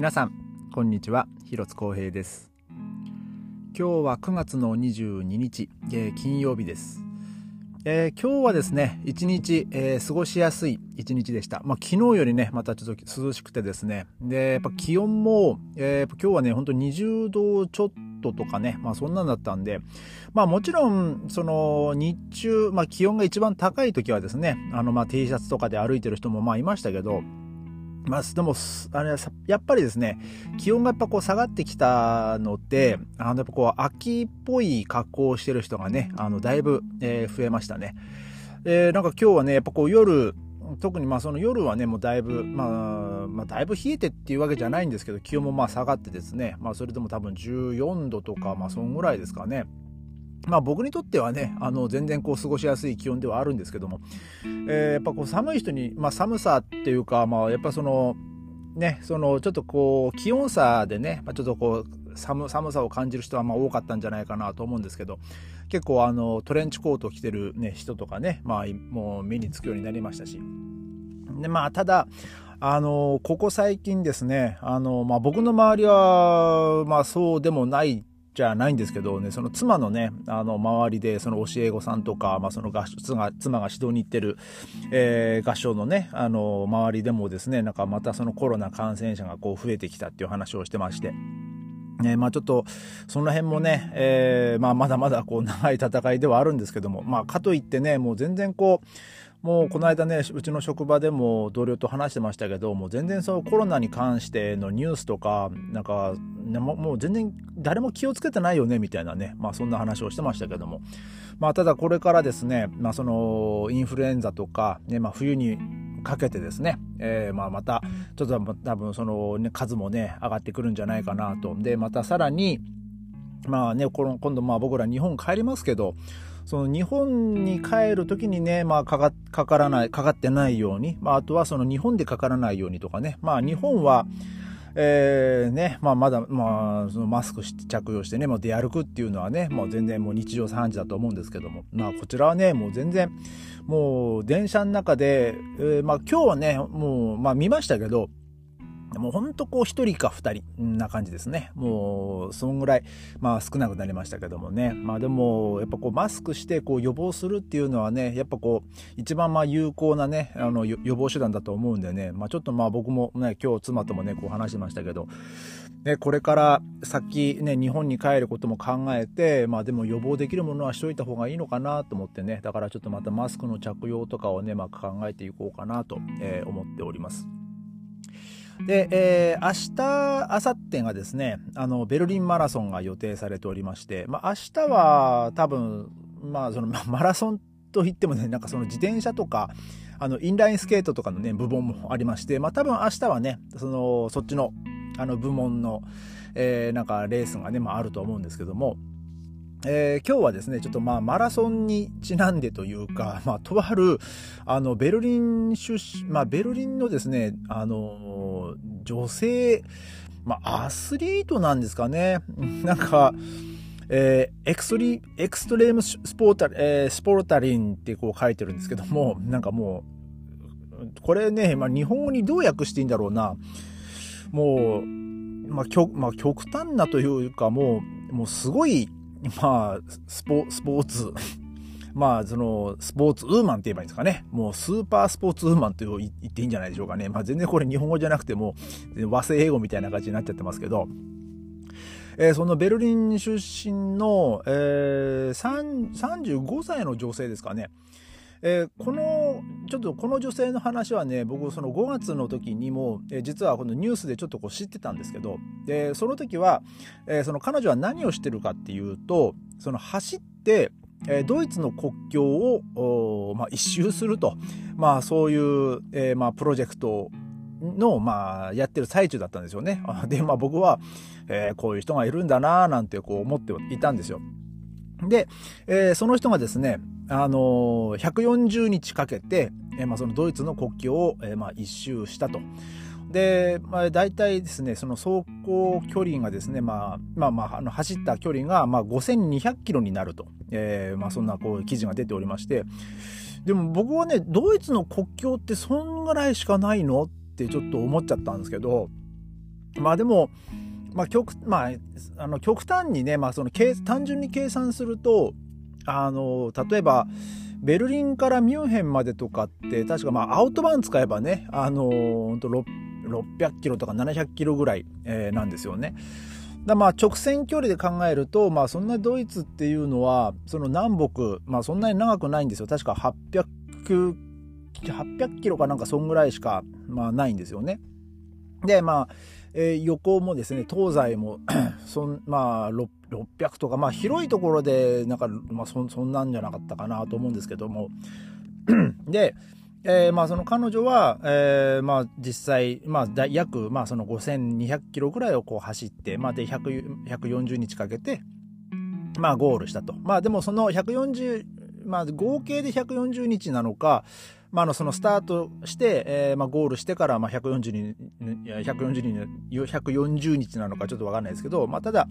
皆さんこんにちは広津光平です今日は9月の22日、えー、金曜日ですえー、今日はですね、一日、えー、過ごしやすい一日でした。まあ、昨日よりね、またちょっと涼しくてですね。で、やっぱ気温も、えー、今日はね、ほんと20度ちょっととかね、まあそんなんだったんで、まあもちろん、その日中、まあ気温が一番高い時はですね、あのまあ T シャツとかで歩いてる人もまあいましたけど、まあ、でも、あれやっぱりですね、気温がやっぱこう下がってきたので、あの、やっぱこう、秋っぽい格好をしてる人がね、あの、だいぶ、えー、増えましたね。えー、なんか今日はね、やっぱこう夜、特にまあその夜はね、もうだいぶ、まあ、まあ、だいぶ冷えてっていうわけじゃないんですけど、気温もまあ下がってですね、まあそれでも多分14度とか、まあそんぐらいですかね。まあ僕にとってはね、あの全然こう過ごしやすい気温ではあるんですけども、えー、やっぱこう寒い人に、まあ寒さっていうか、まあやっぱその、ね、そのちょっとこう気温差でね、まあ、ちょっとこう寒寒さを感じる人はまあ多かったんじゃないかなと思うんですけど結構あのトレンチコートを着てる、ね、人とかね、まあ、もう目につくようになりましたし。でまあただあのここ最近ですねあの、まあ、僕の周りは、まあ、そうでもないじゃないんですけどね、その妻のね、あの、周りで、その教え子さんとか、まあ、その合妻妻が指導に行ってる、えー、合唱のね、あの、周りでもですね、なんかまたそのコロナ感染者がこう増えてきたっていう話をしてまして、ね、まあちょっと、その辺もね、えー、まあまだまだこう長い戦いではあるんですけども、まあかといってね、もう全然こう、もうこの間ね、うちの職場でも同僚と話してましたけど、もう全然そのコロナに関してのニュースとか、なんか、もう全然誰も気をつけてないよね、みたいなね、まあそんな話をしてましたけども。まあただこれからですね、まあそのインフルエンザとか、ね、まあ冬にかけてですね、えー、まあまた、ちょっと多分その、ね、数もね、上がってくるんじゃないかなと。で、またさらに、まあね、この今度まあ僕ら日本帰りますけど、その日本に帰る時にね、まあかか、かからない、かかってないように、まああとはその日本でかからないようにとかね、まあ日本は、えー、ね、まあまだ、まあ、そのマスクして着用してね、もう出歩くっていうのはね、もう全然もう日常茶飯事だと思うんですけども、まあこちらはね、もう全然、もう電車の中で、えー、まあ今日はね、もう、まあ見ましたけど、もうほんとこう一人か二人な感じですね。もうそんぐらい、まあ少なくなりましたけどもね。まあでも、やっぱこうマスクしてこう予防するっていうのはね、やっぱこう一番まあ有効なね、あの予防手段だと思うんでね。まあちょっとまあ僕もね、今日妻ともね、こう話してましたけど、ね、これから先ね、日本に帰ることも考えて、まあでも予防できるものはしといた方がいいのかなと思ってね。だからちょっとまたマスクの着用とかをね、まあ考えていこうかなと、え、思っております。で、えー、明日、明後日がですね、あの、ベルリンマラソンが予定されておりまして、まあ、明日は多分、まあ、その、マラソンといってもね、なんかその自転車とか、あの、インラインスケートとかのね、部門もありまして、まあ、多分明日はね、その、そっちの、あの、部門の、えー、なんかレースがね、まあ、あると思うんですけども、えー、今日はですね、ちょっとまあマラソンにちなんでというか、まあとある、あの、ベルリン出身、まあベルリンのですね、あの、女性、まあアスリートなんですかね。なんか、えー、エクストリ、エクストレームスポータ、えー、スポータリンってこう書いてるんですけども、なんかもう、これね、まあ日本語にどう訳していいんだろうな。もう、まあ、まあ極端なというかもう、もうすごい、まあ、スポスポーツ、まあ、その、スポーツウーマンって言えばいいんですかね。もう、スーパースポーツウーマンと言っていいんじゃないでしょうかね。まあ、全然これ日本語じゃなくても、和製英語みたいな感じになっちゃってますけど、えー、そのベルリン出身の、えー、35歳の女性ですかね。えー、このちょっとこの女性の話はね僕その5月の時にも、えー、実はこのニュースでちょっとこう知ってたんですけどでその時は、えー、その彼女は何をしてるかっていうとその走ってえドイツの国境を、まあ、一周すると、まあ、そういう、えー、まあ、プロジェクトの、まあ、やってる最中だったんですよね。で、まあ、僕は、えー、こういう人がいるんだななんてこう思っていたんですよ。で、えー、その人がですね、あのー、140日かけて、えー、まあ、そのドイツの国境を、えー、まあ、一周したと。で、まあ、大体ですね、その走行距離がですね、まあ、まあまあ、あの走った距離が、まあ、5200キロになると。えー、まあ、そんなこう記事が出ておりまして、でも僕はね、ドイツの国境ってそんぐらいしかないのってちょっと思っちゃったんですけど、まあでも、まあ極まあ、あの極端にね、まあ、その単純に計算するとあの例えばベルリンからミュンヘンまでとかって確かまあアウトバーン使えばねあの600キロとか700キロぐらい、えー、なんですよね。だまあ直線距離で考えると、まあ、そんなドイツっていうのはその南北、まあ、そんなに長くないんですよ確か800 800キロかなんかそんぐらいしか、まあ、ないんですよね。でまあえー、横もですね東西も そん、まあ、600とか、まあ、広いところでなんか、まあそ、そんなんじゃなかったかなと思うんですけども で、えーまあ、その彼女は、えーまあ、実際、まあ、約、まあ、その5200キロぐらいをこう走って、まあ、で140日かけて、まあ、ゴールしたと。まあ、でもその140、まあ、合計で140日なのか、まあ、のそのスタートして、えーまあ、ゴールしてからまあ140に140に140日なのかちょっと分かんないですけど、まあ、ただ、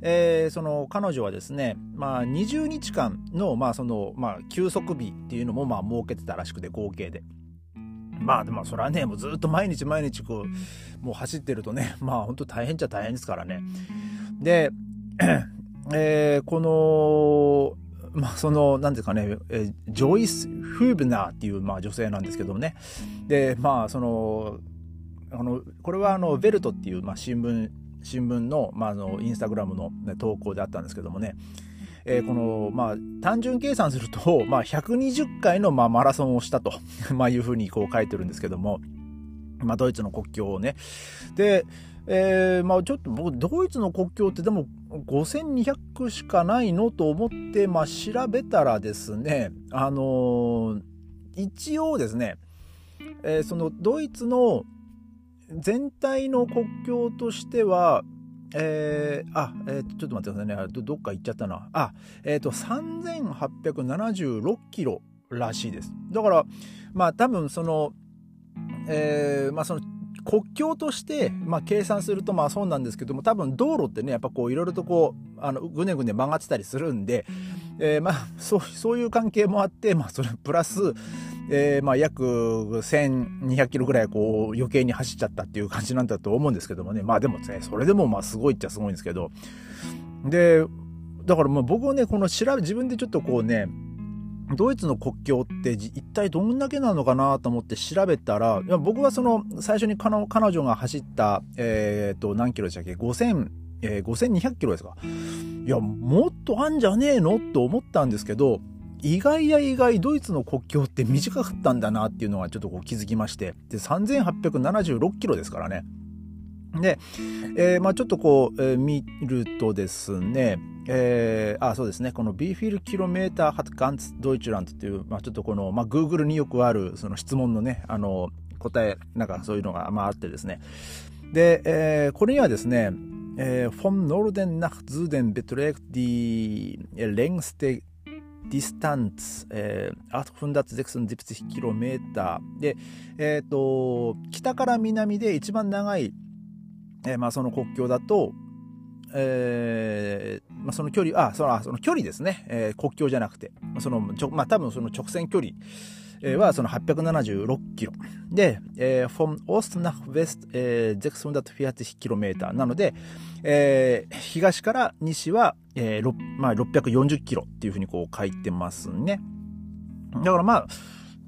えー、その彼女はですね、まあ、20日間の,、まあそのまあ、休息日っていうのもまあ設けてたらしくて合計で。まあでもそれはねもうずっと毎日毎日こうもう走ってるとね まあ本当大変っちゃ大変ですからね。で、えー、このまあ、その、なんですかね、えジョイス・フーブナーっていう、まあ、女性なんですけどもね。で、まあ、その、あの、これは、あの、ベルトっていう、まあ、新聞、新聞の、まあ、あの、インスタグラムの、ね、投稿であったんですけどもね。えー、この、まあ、単純計算すると、まあ、120回の、まあ、マラソンをしたと、まあ、いうふうにこう書いてるんですけども、まあ、ドイツの国境をね。で、えー、まあちょっと僕ドイツの国境ってでも5200しかないのと思って、まあ、調べたらですねあのー、一応ですね、えー、そのドイツの全体の国境としてはえー、あ、えー、ちょっと待ってくださいねど。どっか行っちゃったな。あ、えっ、ー、と、3876キロらしいです。だから、まあ多分その、えー、まあその国境として、まあ、計算するとまあそうなんですけども多分道路ってねやっぱこういろいろとこうあのぐねぐね曲がってたりするんで、えー、まあそうそういう関係もあって、まあ、それプラス、えー、まあ約1200キロぐらいこう余計に走っちゃったっていう感じなんだと思うんですけどもね。まあでもねそれでもまあすごいっちゃすごいんですけど。でだからまあ僕はねこの調べ自分でちょっとこうねドイツの国境って一体どんだけなのかなと思って調べたら、僕はその最初に彼女が走った、えー、と何キロでしたっけ？5000、えー、5200キロですか？いや、もっとあんじゃねえのと思ったんですけど、意外や意外ドイツの国境って短かったんだなっていうのはちょっとこう気づきまして、で、3876キロですからね。で、えー、まあちょっとこう、えー、見るとですね、えー、あそうですねこの b フィルキロメーターハ hat ganz Deutschland っていう、まあ、ちょっとこの、まあ、Google によくあるその質問のねあの答えなんかそういうのが、まあ、あってですね。で、えー、これにはですね、えー、vom Norden nach Süden beträgt die längste Distanz、えー、876 Kilometer で、えーと、北から南で一番長い、えーまあ、その国境だとえー、まあ、その距離、あ、その、その距離ですね。えー、国境じゃなくて。その、ちょ、まあ、多分その直線距離。はその876キロ。で、えー、from Ost nach West、えー、640キロメーターなので、えー、東から西は、えーまあ、640キロっていうふうにこう書いてますね。だからまあ、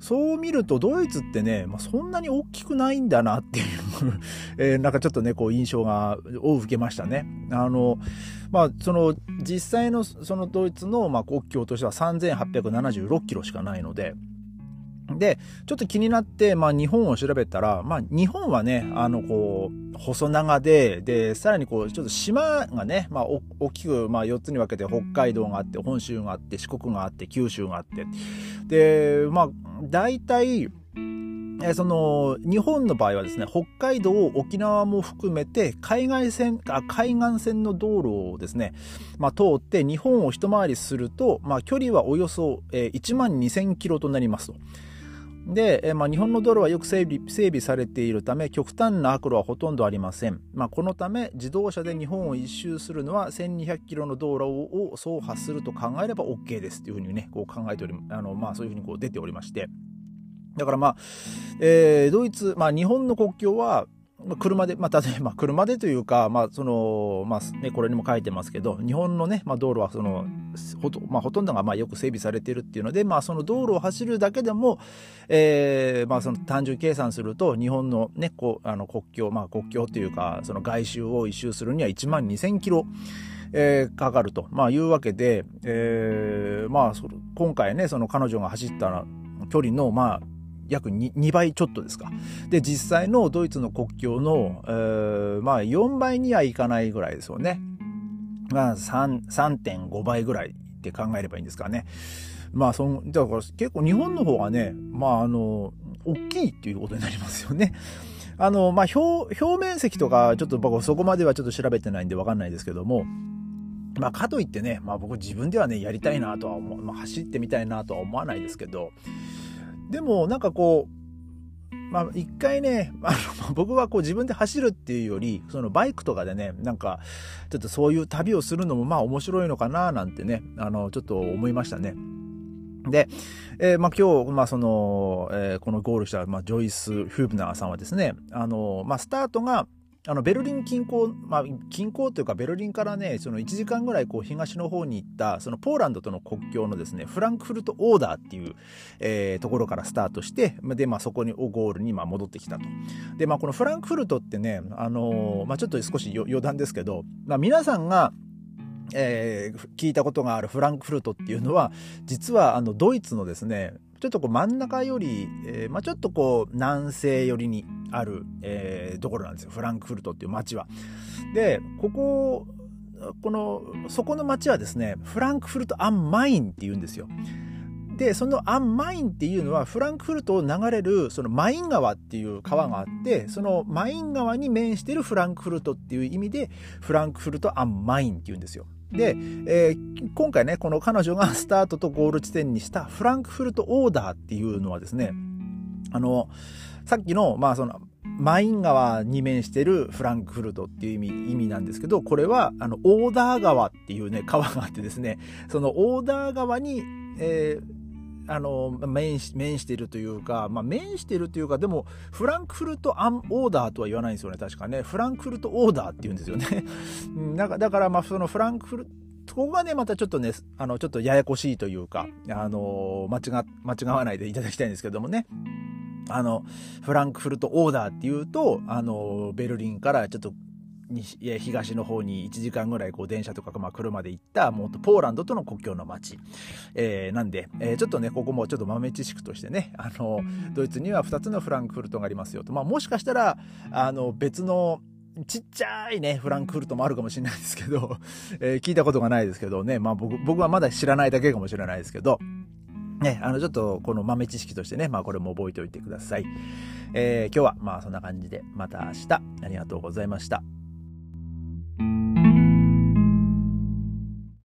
そう見るとドイツってね、まあ、そんなに大きくないんだなっていう えー、なんかちょっとね、こう印象が、を受けましたね。あの、まあ、その、実際のそのドイツの、まあ、国境としては3876キロしかないので、で、ちょっと気になって、まあ、日本を調べたら、まあ、日本はね、あの、こう、細長で、で、さらにこう、ちょっと島がね、まあ、大きく、まあ、4つに分けて、北海道があって、本州があって、四国があって、九州があって、で、まあ、大体、えその日本の場合はですね北海道沖縄も含めて海外線あ海岸線の道路をですね、まあ、通って日本を一回りすると、まあ、距離はおよそ、え1万2000キロとなりますと。で、まあ、日本の道路はよく整備整備されているため極端な悪路はほとんどありません、まあ、このため自動車で日本を一周するのは1200キロの道路を走破すると考えれば OK ですというふうにねこう考えておりあの、まあ、そういうふうにこう出ておりまして。だからまあ、えー、ドイツ、まあ、日本の国境は車で、まあ、例えば車でというか、まあ、その、まあ、ね、これにも書いてますけど、日本のね、まあ、道路はその、ほと,、まあ、ほとんどがまあよく整備されているっていうので、まあ、その道路を走るだけでも、えー、まあ、その単純計算すると、日本のね、こう、あの国境、まあ、国境というか、その外周を一周するには1万2000キロ、えー、かかると、まあ、いうわけで、えー、まあ、今回ね、その彼女が走った距離の、まあ、約 2, 2倍ちょっとですか。で、実際のドイツの国境の、えー、まあ4倍にはいかないぐらいですよね。まあ3.5倍ぐらいって考えればいいんですかね。まあその、だから結構日本の方がね、まああの、大きいっていうことになりますよね。あの、まあ表、表面積とかちょっと僕そこまではちょっと調べてないんでわかんないですけども、まあかといってね、まあ僕自分ではね、やりたいなとは思う、まあ走ってみたいなとは思わないですけど、でもなんかこう、まあ一回ね、あの 僕はこう自分で走るっていうより、そのバイクとかでね、なんかちょっとそういう旅をするのもまあ面白いのかななんてね、あのちょっと思いましたね。で、えー、まあ、今日、まあ、その、えー、このゴールした、まあ、ジョイス・フーブナーさんはですね、あの、まあ、スタートが、あのベルリン近郊、まあ、近郊というかベルリンからねその1時間ぐらいこう東の方に行ったそのポーランドとの国境のですねフランクフルトオーダーっていう、えー、ところからスタートしてで、まあ、そこにゴールにまあ戻ってきたと。で、まあ、このフランクフルトってね、あのー、まあ、ちょっと少し余談ですけど、まあ、皆さんがえー、聞いたことがあるフランクフルトっていうのは実はあのドイツのですねちょっとこう真ん中より、えー、まあ、ちょっとこう南西寄りにある、えー、ところなんですよフランクフルトっていう町は。でこここのそこの町はですねフランクフルト・アン・マインっていうんですよ。でそのアン・マインっていうのはフランクフルトを流れるそのマイン川っていう川があってそのマイン川に面してるフランクフルトっていう意味でフランクフルト・アン・マインっていうんですよ。で、えー、今回ねこの彼女が スタートとゴール地点にしたフランクフルト・オーダーっていうのはですねあのさっきのまあそのマイン川に面してるフランクフルトっていう意味意味なんですけどこれはあのオーダー川っていうね 川があってですねそのオーダー川に、えーあの面し面してるというか、まあ、面してるというかでもフランクフルトアンオーダーとは言わないんですよね確かね。フランクフルトオーダーって言うんですよね。だからだからまあそのフランクフルここがねまたちょっとねあのちょっとややこしいというかあの間違間違わないでいただきたいんですけどもね。あのフランクフルトオーダーっていうとあのベルリンからちょっと東の方に1時間ぐらいこう電車とか、まあ、車で行ったもっとポーランドとの国境の街、えー、なんで、えー、ちょっとねここもちょっと豆知識としてねあのドイツには2つのフランクフルトがありますよと、まあ、もしかしたらあの別のちっちゃいね、フランクフルトもあるかもしれないですけど、えー、聞いたことがないですけどね、まあ僕僕はまだ知らないだけかもしれないですけど、ね、あの、ちょっとこの豆知識としてね、まあこれも覚えておいてください。えー、今日はまあそんな感じで、また明日、ありがとうございました。